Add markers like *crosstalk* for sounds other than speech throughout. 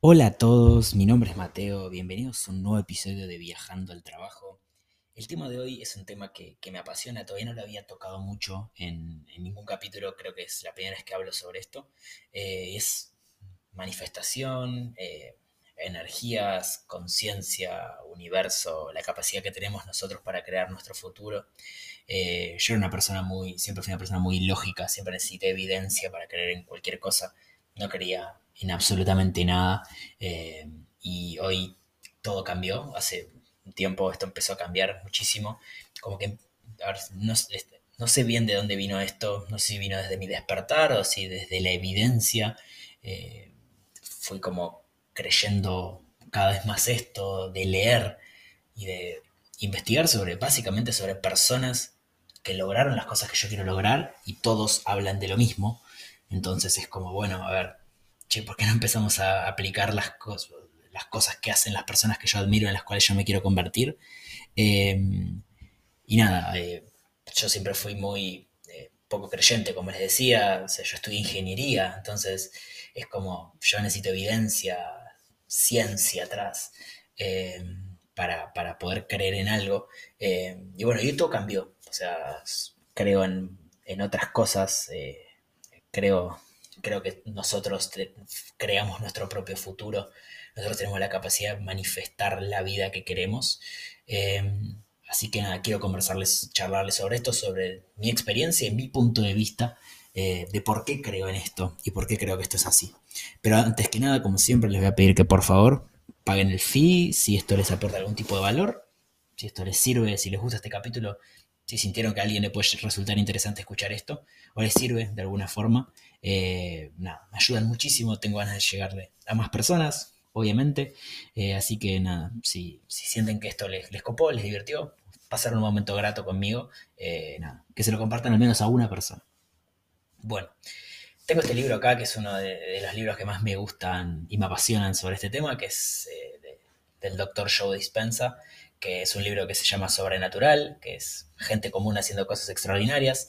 Hola a todos, mi nombre es Mateo, bienvenidos a un nuevo episodio de Viajando al Trabajo. El tema de hoy es un tema que, que me apasiona, todavía no lo había tocado mucho en, ningún capítulo, creo que es la primera vez que hablo sobre esto. Eh, es manifestación, eh, energías, conciencia, universo, la capacidad que tenemos nosotros para crear nuestro futuro. Eh, yo era una persona muy, siempre fui una persona muy lógica, siempre necesité evidencia para creer en cualquier cosa. No quería en absolutamente nada. Eh, y hoy todo cambió. Hace un tiempo esto empezó a cambiar muchísimo. Como que no, este, no, sé bien de dónde vino esto. No sé si vino desde mi despertar o si desde la evidencia. Eh, fui como creyendo cada vez más esto, de leer y de investigar sobre, básicamente sobre personas que lograron las cosas que yo quiero lograr y todos hablan de lo mismo. Entonces es como, bueno, a ver, che, ¿por qué no empezamos a aplicar las, cosas las cosas que hacen las personas que yo admiro, en las cuales yo me quiero convertir? Eh, y nada, eh, yo siempre fui muy eh, poco creyente, como les decía, yo estudié ingeniería, entonces es como, yo necesito evidencia, ciencia atrás. Eh, para, para, poder creer en algo. Eh, y bueno, y todo cambió. O sea, creo en, en otras cosas. Eh, creo creo que nosotros creamos nuestro propio futuro, nosotros tenemos la capacidad de manifestar la vida que queremos. Eh, así que nada, quiero conversarles, charlarles sobre esto, sobre mi experiencia y mi punto de vista eh, de por qué creo en esto y por qué creo que esto es así. Pero antes que nada, como siempre, les voy a pedir que por favor paguen el fee si esto les aporta algún tipo de valor, si esto les sirve, si les gusta este capítulo, si sintieron que a alguien le puede resultar interesante escuchar esto o les sirve de alguna forma. Eh, nada, me ayudan muchísimo, tengo ganas de llegarle a más personas, obviamente. Eh, así que nada, si, si, sienten que esto les, les copó, les divirtió, pasaron un momento grato conmigo, eh, nada, que se lo compartan al menos a una persona. Bueno, tengo este libro acá, que es uno de, los libros que más me gustan y me apasionan sobre este tema, que es de, del doctor Joe Dispensa, que es un libro que se llama Sobrenatural, que es gente común haciendo cosas extraordinarias.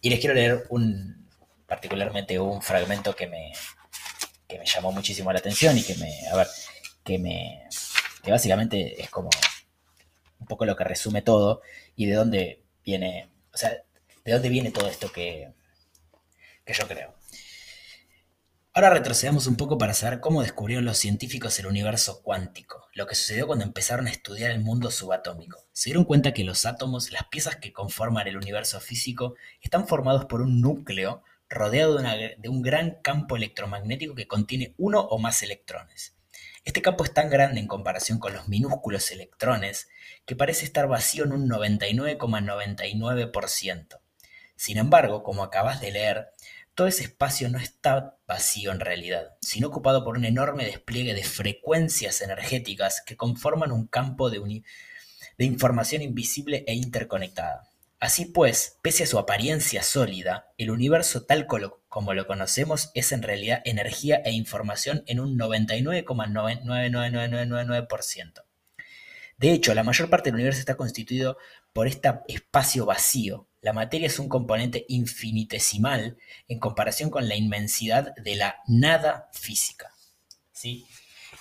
Y les quiero leer un, particularmente un fragmento que me, que me llamó muchísimo la atención y que me, a ver, que me, que básicamente es como un poco lo que resume todo y de dónde viene, o sea, de dónde viene todo esto que, que yo creo. Ahora retrocedamos un poco para saber cómo descubrieron los científicos el universo cuántico, lo que sucedió cuando empezaron a estudiar el mundo subatómico. Se dieron cuenta que los átomos, las piezas que conforman el universo físico, están formados por un núcleo rodeado de, un gran campo electromagnético que contiene uno o más electrones. Este campo es tan grande en comparación con los minúsculos electrones que parece estar vacío en un 99,99%. ,99%. Sin embargo, como acabas de leer, todo ese espacio no está vacío en realidad, sino ocupado por un enorme despliegue de frecuencias energéticas que conforman un campo de información invisible e interconectada. Así pues, pese a su apariencia sólida, el universo tal como lo conocemos es en realidad energía e información en un 99,99999%. De hecho, la mayor parte del universo está constituido por este espacio vacío. La materia es un componente infinitesimal en comparación con la inmensidad de la nada física. ¿Sí?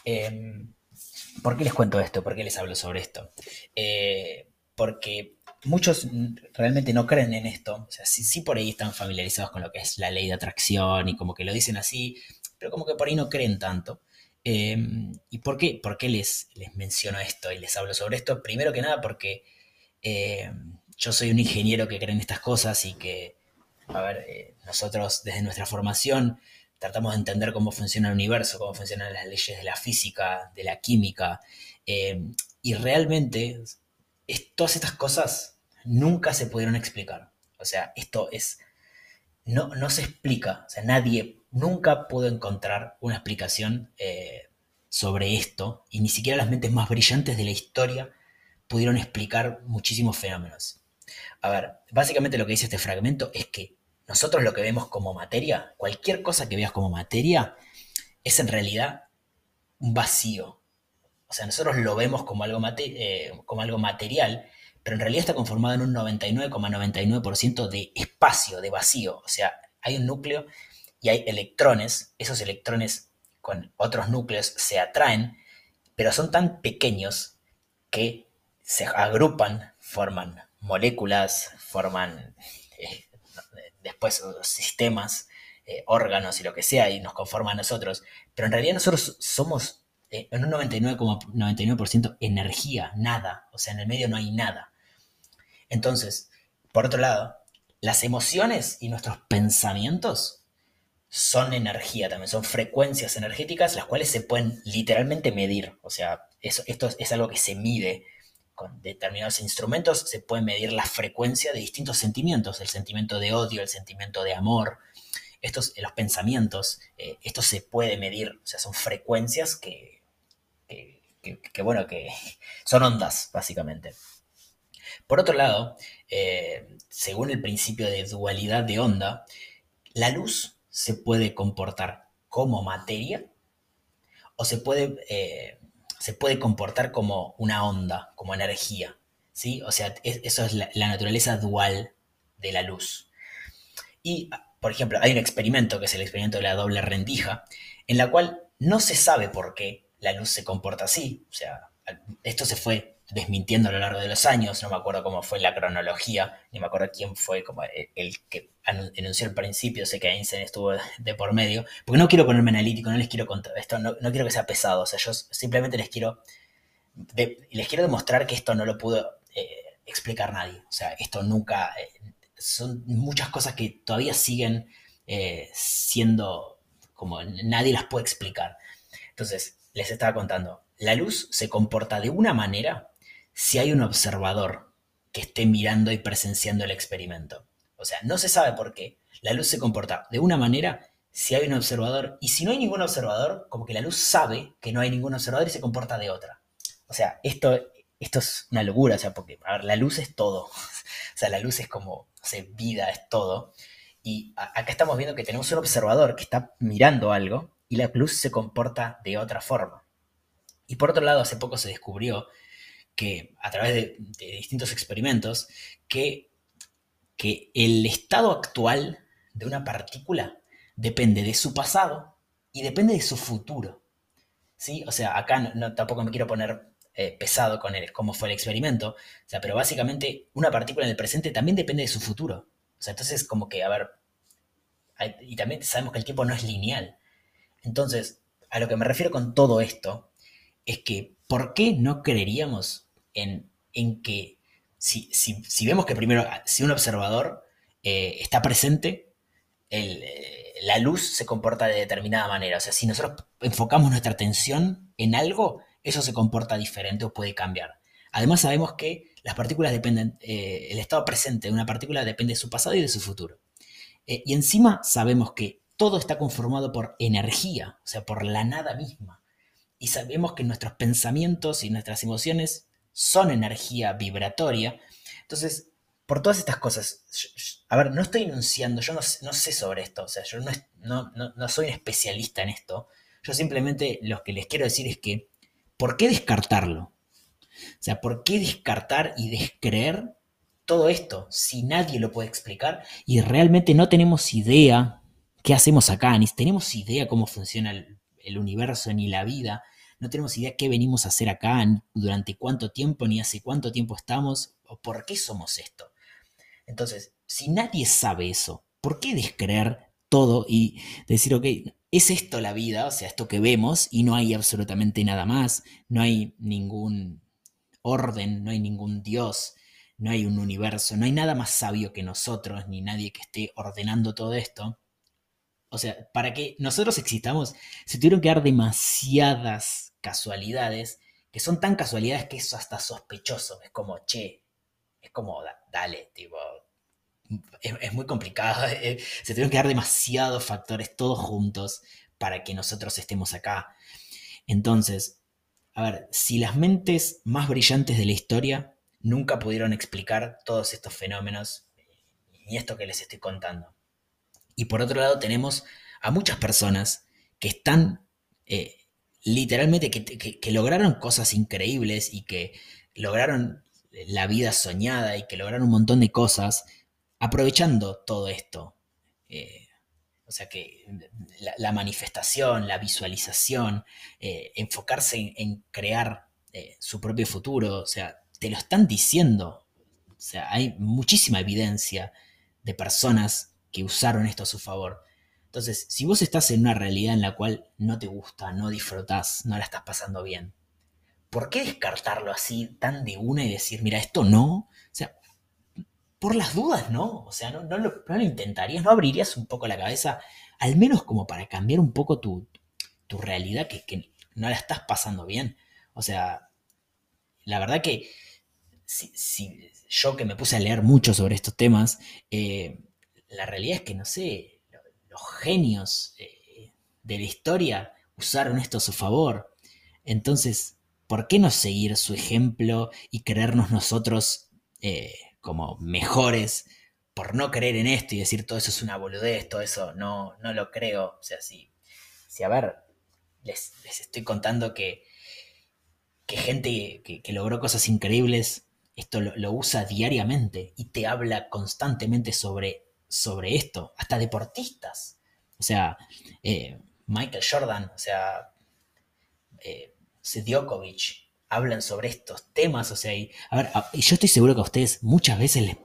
Eh, ¿Por qué les cuento esto? ¿Por qué les hablo sobre esto? Eh, porque muchos realmente no creen en esto. O sea, sí, sí, por ahí están familiarizados con lo que es la ley de atracción y como que lo dicen así, pero como que por ahí no creen tanto. Eh, ¿Y por qué, por qué les, les, menciono esto y les hablo sobre esto? Primero que nada porque eh, yo soy un ingeniero que cree en estas cosas y que, a ver, eh, nosotros desde nuestra formación tratamos de entender cómo funciona el universo, cómo funcionan las leyes de la física, de la química, eh, y realmente es, todas estas cosas nunca se pudieron explicar. O sea, esto es, no, no se explica, o sea, nadie nunca pudo encontrar una explicación eh, sobre esto, y ni siquiera las mentes más brillantes de la historia pudieron explicar muchísimos fenómenos. A ver, básicamente lo que dice este fragmento es que nosotros lo que vemos como materia, cualquier cosa que veas como materia, es en realidad un vacío. O sea, nosotros lo vemos como algo, mate eh, como algo material, pero en realidad está conformado en un 99,99% ,99 de espacio, de vacío. O sea, hay un núcleo y hay electrones. Esos electrones con otros núcleos se atraen, pero son tan pequeños que se agrupan, forman moléculas, forman eh, después sistemas, eh, órganos y lo que sea, y nos conforman a nosotros. Pero en realidad nosotros somos en un 99,99% energía, nada. O sea, en el medio no hay nada. Entonces, por otro lado, las emociones y nuestros pensamientos son energía también, son frecuencias energéticas las cuales se pueden literalmente medir. O sea, eso, esto es algo que se mide con determinados instrumentos, se puede medir la frecuencia de distintos sentimientos, el sentimiento de odio, el sentimiento de amor, estos, los pensamientos, eh, esto se puede medir, o sea, son frecuencias que, que, bueno, que son ondas, básicamente. Por otro lado, eh, según el principio de dualidad de onda, la luz se puede comportar como materia o se puede, eh, se puede comportar como una onda, como energía. ¿sí? O sea, eso es la, naturaleza dual de la luz. Y, por ejemplo, hay un experimento que es el experimento de la doble rendija, en la cual no se sabe por qué la luz se comporta así. O sea, esto se fue desmintiendo a lo largo de los años, no me acuerdo cómo fue la cronología, ni me acuerdo quién fue como el, que anunció al principio, sé que Einstein estuvo de por medio, porque no quiero ponerme analítico, no les quiero contar, esto no, quiero que sea pesado, o sea, yo simplemente les quiero, les quiero demostrar que esto no lo pudo eh, explicar nadie, o sea, esto nunca, eh, son muchas cosas que todavía siguen eh, siendo como nadie las puede explicar. Entonces, les estaba contando, la luz se comporta de una manera si hay un observador que esté mirando y presenciando el experimento. O sea, no se sabe por qué. La luz se comporta de una manera si hay un observador y si no hay ningún observador, como que la luz sabe que no hay ningún observador y se comporta de otra. O sea, esto, esto es una locura, o sea, porque, a ver, la luz es todo. *laughs* o sea, la luz es como, o vida, es todo. Y acá estamos viendo que tenemos un observador que está mirando algo y la luz se comporta de otra forma. Y por otro lado, hace poco se descubrió que a través de, distintos experimentos, que, que el estado actual de una partícula depende de su pasado y depende de su futuro. ¿Sí? O sea, acá no, tampoco me quiero poner eh, pesado con el, cómo fue el experimento, o sea, pero básicamente una partícula en el presente también depende de su futuro. O sea, entonces como que, a ver, y también sabemos que el tiempo no es lineal. Entonces, a lo que me refiero con todo esto es que, ¿por qué no creeríamos en, que si, vemos que primero, si un observador eh, está presente, eh, la luz se comporta de determinada manera. O sea, si nosotros enfocamos nuestra atención en algo, eso se comporta diferente o puede cambiar. Además sabemos que las partículas dependen, eh, el estado presente de una partícula depende de su pasado y de su futuro. y encima sabemos que todo está conformado por energía, o sea, por la nada misma. Y sabemos que nuestros pensamientos y nuestras emociones son energía vibratoria. Entonces, por todas estas cosas, a ver, no estoy enunciando, yo no, sé sobre esto, o sea, yo no, no, soy un especialista en esto, yo simplemente lo que les quiero decir es que, ¿por qué descartarlo? O sea, ¿por qué descartar y descreer todo esto si nadie lo puede explicar y realmente no tenemos idea qué hacemos acá, ni tenemos idea cómo funciona el universo ni la vida? no tenemos idea qué venimos a hacer acá, durante cuánto tiempo, ni hace cuánto tiempo estamos, o por qué somos esto. Entonces, si nadie sabe eso, ¿por qué descreer todo y decir, ok, es esto la vida, o sea, esto que vemos, y no hay absolutamente nada más, no hay ningún orden, no hay ningún Dios, no hay un universo, no hay nada más sabio que nosotros, ni nadie que esté ordenando todo esto. O sea, para que nosotros existamos, se tuvieron que dar demasiadas casualidades, que son tan casualidades que eso hasta sospechoso. Es como, che, es como, dale, tipo, es, muy complicado. *laughs* Eh, se tuvieron que dar demasiados factores todos juntos para que nosotros estemos acá. Entonces, a ver, si las mentes más brillantes de la historia nunca pudieron explicar todos estos fenómenos, ni esto que les estoy contando. Y por otro lado tenemos a muchas personas que están eh, literalmente, que, lograron cosas increíbles y que lograron la vida soñada y que lograron un montón de cosas aprovechando todo esto. Eh, O sea que la, manifestación, la visualización, eh, enfocarse en, crear eh, su propio futuro, o sea, te lo están diciendo. O sea, hay muchísima evidencia de personas que usaron esto a su favor. Entonces, si vos estás en una realidad en la cual no te gusta, no disfrutás, no la estás pasando bien, ¿por qué descartarlo así tan de una y decir, mira, esto no? O sea, por las dudas, ¿no? O sea, no, lo, intentarías, no abrirías un poco la cabeza, al menos como para cambiar un poco tu, realidad que, no la estás pasando bien. O sea, la verdad que si, yo que me puse a leer mucho sobre estos temas, eh, la realidad es que, no sé, los genios eh, de la historia usaron esto a su favor. Entonces, ¿por qué no seguir su ejemplo y creernos nosotros eh, como mejores por no creer en esto y decir todo eso es una boludez, todo eso no, no lo creo? O sea, si, si a ver, les, estoy contando que, que gente que, logró cosas increíbles, esto lo, usa diariamente y te habla constantemente sobre, sobre esto, hasta deportistas. O sea, eh, Michael Jordan, o sea, eh, hablan sobre estos temas, o sea, y, a ver, yo estoy seguro que a ustedes muchas veces les,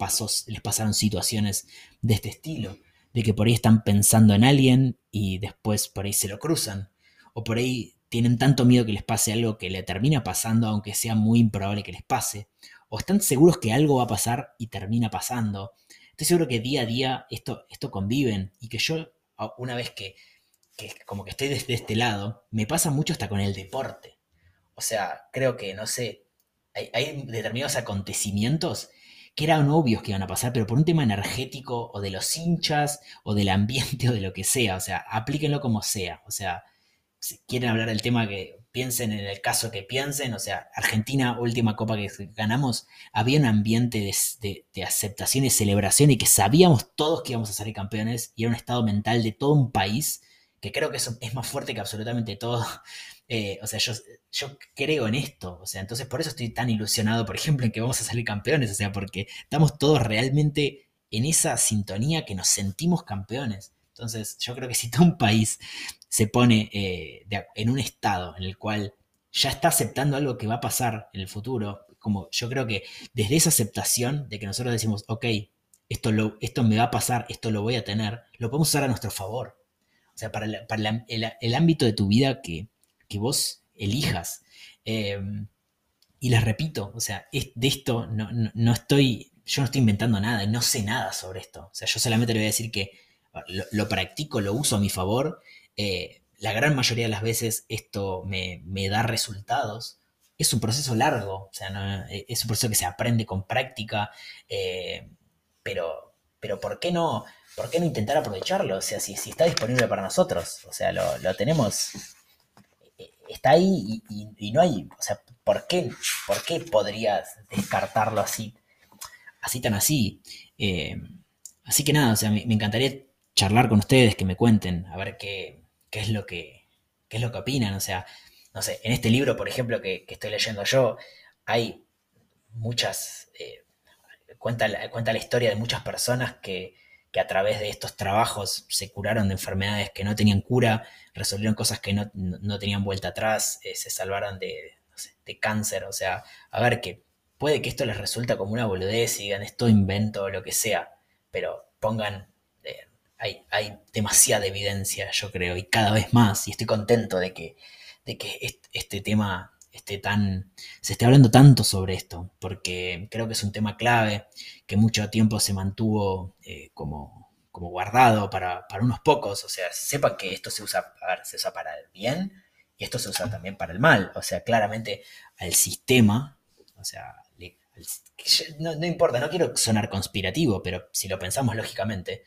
les pasaron situaciones de este estilo, de que por ahí están pensando en alguien y después por ahí se lo cruzan, o por ahí tienen tanto miedo que les pase algo que le termina pasando, aunque sea muy improbable que les pase, o están seguros que algo va a pasar y termina pasando. Estoy seguro que día a día esto, esto conviven y que yo, una vez que, como que estoy desde este lado, me pasa mucho hasta con el deporte. O sea, creo que, no sé, hay, determinados acontecimientos que eran obvios que iban a pasar, pero por un tema energético o de los hinchas o del ambiente *laughs* o de lo que sea, o sea, aplíquenlo como sea, o sea, si quieren hablar del tema que piensen en el caso que piensen, o sea, Argentina, última copa que ganamos, había un ambiente de, aceptación y celebración y que sabíamos todos que íbamos a salir campeones y era un estado mental de todo un país que creo que eso es más fuerte que absolutamente todo. *laughs* Eh, o sea, yo, yo creo en esto, o sea, entonces por eso estoy tan ilusionado, por ejemplo, en que vamos a salir campeones, o sea, porque estamos todos realmente en esa sintonía que nos sentimos campeones. Entonces, yo creo que si todo un país se pone eh, en un estado en el cual ya está aceptando algo que va a pasar en el futuro, como yo creo que desde esa aceptación de que nosotros decimos, ok, esto, esto me va a pasar, esto lo voy a tener, lo podemos usar a nuestro favor. O sea, para, el, ámbito de tu vida que, vos elijas. Em, y les repito, o sea, de esto no, estoy, yo no estoy inventando nada, no sé nada sobre esto. O sea, yo solamente le voy a decir que lo, practico, lo uso a mi favor. Eh, la gran mayoría de las veces esto me, da resultados. Es un proceso largo, o sea, es un proceso que se aprende con práctica, eh, pero, pero ¿por qué no? ¿por qué no intentar aprovecharlo? O sea, si, está disponible para nosotros, o sea, lo, tenemos, eh, está ahí y, no hay, o sea, ¿por qué, por qué podrías descartarlo así, así tan así? Eh, así que nada, o sea, me, encantaría charlar con ustedes, que me cuenten, a ver qué, qué es lo que, qué es lo que opinan, o sea, no sé, en este libro, por ejemplo, que, estoy leyendo yo, hay muchas, eh, cuenta, cuenta la historia de muchas personas que, que a través de estos trabajos se curaron de enfermedades que no tenían cura, resolvieron cosas que no, tenían vuelta atrás, eh, se salvaron de, de, cáncer. O sea, a ver, que puede que esto les resulta como una boludez y digan esto invento o lo que sea, pero pongan, hay, demasiada evidencia, yo creo, y cada vez más, y estoy contento de que, de que este tema esté tan, se esté hablando tanto sobre esto, porque creo que es un tema clave que mucho tiempo se mantuvo eh, como, como guardado para, unos pocos, o sea, sepa que esto se usa, se usa para el bien y esto se usa también para el mal, o sea, claramente al sistema, o sea, no importa, no quiero sonar conspirativo, pero si lo pensamos lógicamente,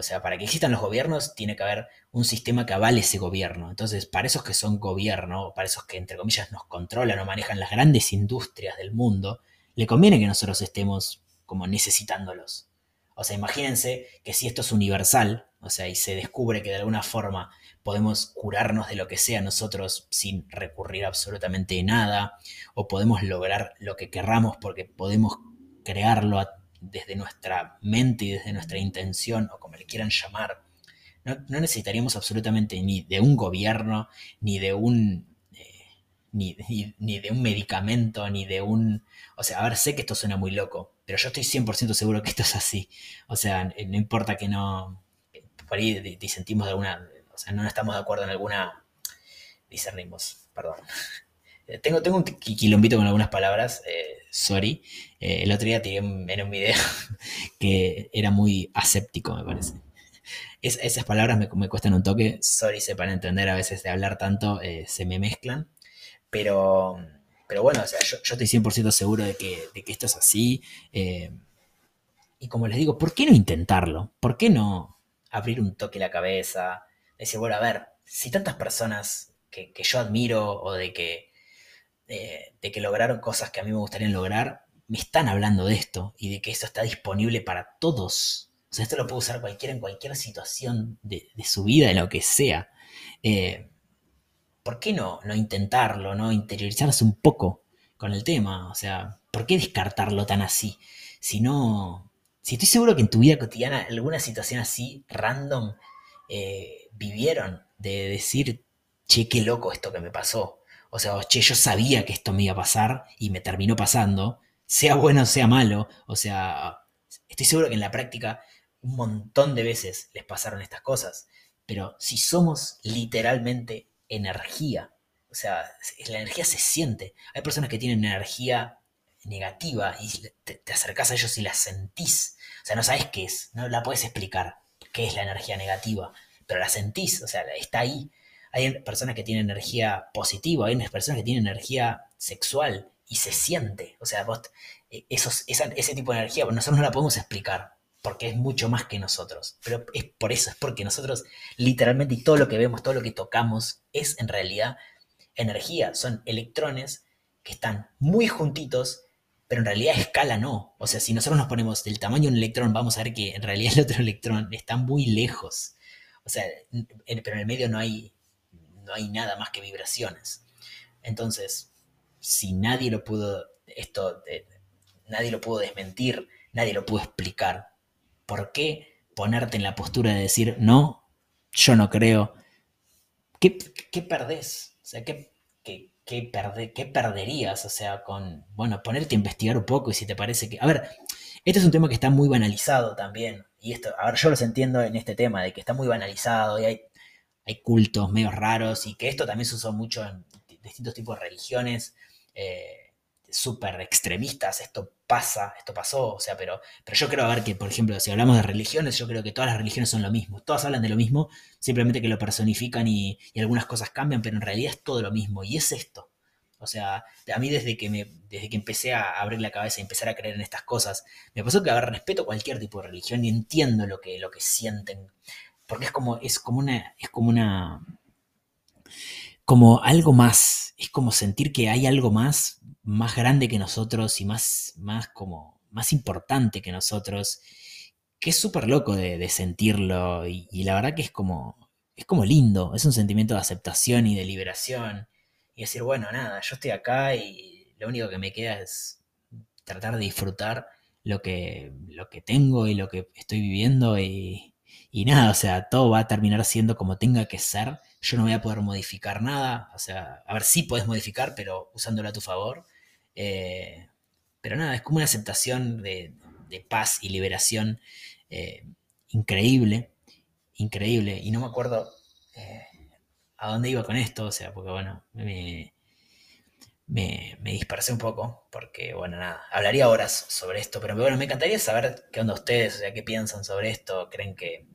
o sea, para que existan los gobiernos tiene que haber un sistema que avale ese gobierno. Entonces, para esos que son gobierno, para esos que entre comillas nos controlan o manejan las grandes industrias del mundo, le conviene que nosotros estemos como necesitándolos. O sea, imagínense que si esto es universal, o sea, y se descubre que de alguna forma podemos curarnos de lo que sea nosotros sin recurrir a absolutamente nada, o podemos lograr lo que querramos porque podemos crearlo a desde nuestra mente y desde nuestra intención, o como le quieran llamar, no, necesitaríamos absolutamente ni de un gobierno, ni de un... Eh, ni, de un medicamento, ni de un... O sea, a ver, sé que esto suena muy loco, pero yo estoy 100% seguro que esto es así. O sea, no importa que no... Por ahí disentimos de alguna... O sea, no estamos de acuerdo en alguna... Discernimos, perdón. *laughs* Tengo, tengo un quilombito con algunas palabras, eh, sorry. Eh, el otro día tiré en un video *laughs* que era muy aséptico, me parece. esas palabras me, cuestan un toque, sorry, sepan entender, a veces de hablar tanto eh, se me mezclan. Pero, pero bueno, o sea, yo, estoy 100% seguro de que, de que, esto es así. y como les digo, ¿por qué no intentarlo? ¿Por qué no abrir un toque la cabeza? Decir, bueno, a ver, si tantas personas que, que yo admiro o de que de, que lograron cosas que a mí me gustaría lograr, me están hablando de esto y de que esto está disponible para todos. O sea, esto lo puede usar cualquiera en cualquier situación de, su vida, de lo que sea. Eh, ¿Por qué no, no intentarlo, no interiorizarse un poco con el tema? O sea, ¿por qué descartarlo tan así? Si no, si estoy seguro que en tu vida cotidiana alguna situación así, random, eh, vivieron de decir, che, qué loco esto que me pasó. O sea, che, yo sabía que esto me iba a pasar y me terminó pasando, sea bueno o sea malo. O sea, estoy seguro que en la práctica un montón de veces les pasaron estas cosas. Pero si somos literalmente energía, o sea, la energía se siente. Hay personas que tienen energía negativa y te, te acercás a ellos y la sentís. O sea, no sabes qué es, no la puedes explicar qué es la energía negativa, pero la sentís, o sea, está ahí. Hay personas que tienen energía positiva, hay personas que tienen energía sexual y se siente. O sea, vos, eh, esos, ese tipo de energía, nosotros no la podemos explicar porque es mucho más que nosotros. Pero es por eso, es porque nosotros literalmente y todo lo que vemos, todo lo que tocamos es en realidad energía. Son electrones que están muy juntitos, pero en realidad a escala no. O sea, si nosotros nos ponemos del tamaño de un electrón, vamos a ver que en realidad el otro electrón está muy lejos. O sea, pero en el medio no hay, no hay nada más que vibraciones. Entonces, si nadie lo pudo, esto, nadie lo pudo desmentir, nadie lo pudo explicar, ¿por qué ponerte en la postura de decir, no, yo no creo? ¿Qué, qué perdés? O sea, ¿qué, qué, qué, perderías? O sea, con, bueno, ponerte a investigar un poco y si te parece que... A ver, este es un tema que está muy banalizado también. Y esto, a ver, yo los entiendo en este tema, de que está muy banalizado y hay hay cultos medio raros y que esto también se usó mucho en distintos tipos de religiones eh, súper extremistas. Esto pasa, esto pasó, o sea, pero, pero yo creo, a ver, que por ejemplo, si hablamos de religiones, yo creo que todas las religiones son lo mismo. Todas hablan de lo mismo, simplemente que lo personifican y, algunas cosas cambian, pero en realidad es todo lo mismo. Y es esto. O sea, a mí desde que, me, desde que empecé a abrir la cabeza y empezar a creer en estas cosas, me pasó que a ver, respeto cualquier tipo de religión y entiendo lo que, lo que sienten porque es como, es como una, es como una, como algo más, es como sentir que hay algo más, más grande que nosotros y más, más como, más importante que nosotros, que es súper loco de, sentirlo y, la verdad que es como, es como lindo, es un sentimiento de aceptación y de liberación y decir, bueno, nada, yo estoy acá y lo único que me queda es tratar de disfrutar lo que, lo que tengo y lo que estoy viviendo y, y nada, o sea, todo va a terminar siendo como tenga que ser. Yo no voy a poder modificar nada. O sea, a ver, sí puedes modificar, pero usándolo a tu favor. Eh, pero nada, es como una aceptación de, paz y liberación eh, increíble. Increíble. Y no me acuerdo eh, a dónde iba con esto. O sea, porque bueno, me, me, dispersé un poco, porque bueno, nada, hablaría horas sobre esto, pero bueno, me encantaría saber qué onda ustedes, o sea, qué piensan sobre esto, creen que,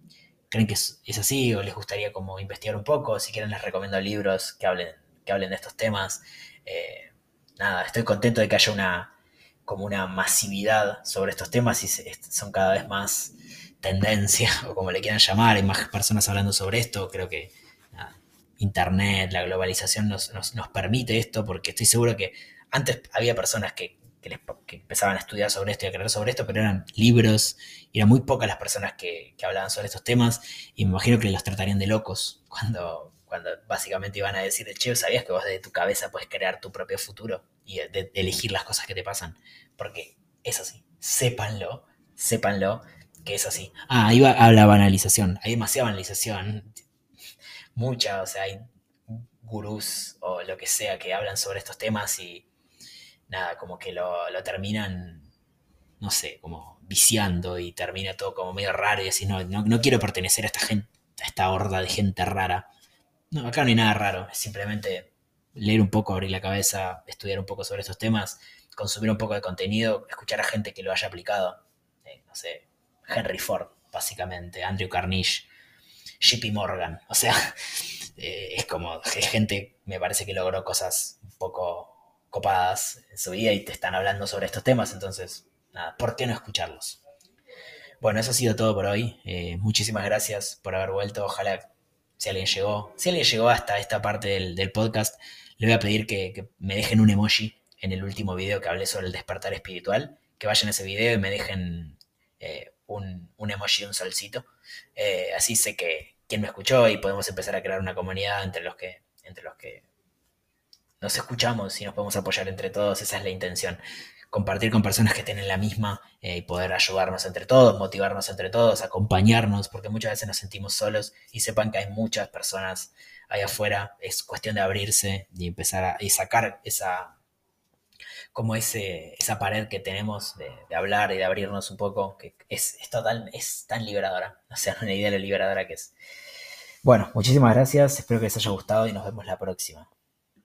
creen que es, así o les gustaría como investigar un poco, si quieren les recomiendo libros que hablen, que hablen de estos temas. Eh, nada, estoy contento de que haya una como una masividad sobre estos temas y son cada vez más tendencia *laughs* o como le quieran llamar, hay más personas hablando sobre esto, creo que Internet, la globalización nos, permite esto, porque estoy seguro que antes había personas que, empezaban a estudiar sobre esto y a creer sobre esto, pero eran libros, y eran muy pocas las personas que, hablaban sobre estos temas, y me imagino que los tratarían de locos *laughs* cuando, cuando básicamente iban a decir, che, ¿sabías que vos desde tu cabeza puedes crear tu propio futuro y elegir las cosas que te pasan? Porque es así, sépanlo, sépanlo, que es así. Ah, iba a la banalización. Hay demasiada banalización. Mucha, o sea, hay gurús o lo que sea que hablan sobre estos temas y nada, como que lo, terminan, no sé, como viciando y termina todo como medio raro y así, no, no, quiero pertenecer a esta gente, a esta horda de gente rara. No, acá no hay nada raro, es simplemente leer un poco, abrir la cabeza, estudiar un poco sobre estos temas, consumir un poco de contenido, escuchar a gente que lo haya aplicado. Eh, no sé, Henry Ford, básicamente, Andrew Carnish, JP Morgan. O sea, *laughs* eh, es como gente, me parece que logró cosas un poco copadas en su vida y te están hablando sobre estos temas, entonces, nada, ¿por qué no escucharlos? Bueno, eso ha sido todo por hoy. Eh, muchísimas gracias por haber vuelto. Ojalá si alguien llegó, si alguien llegó hasta esta parte del, podcast, le voy a pedir que, me dejen un emoji en el último video que hablé sobre el despertar espiritual. Que vayan a ese video y me dejen eh, un, emoji, un solcito. Así sé que quien me escuchó y podemos empezar a crear una comunidad entre los que, entre los que nos escuchamos y nos podemos apoyar entre todos. Esa es la intención. Compartir con personas que tienen la misma eh, y poder ayudarnos entre todos, motivarnos entre todos, acompañarnos, porque muchas veces nos sentimos solos y sepan que hay muchas personas ahí afuera. Es cuestión de abrirse y empezar a y sacar esa como ese, esa pared que tenemos de, hablar y de abrirnos un poco, que es, total, es tan liberadora. *laughs* O sea, una idea de lo liberadora que es. Bueno, muchísimas gracias, espero que les haya gustado y nos vemos la próxima.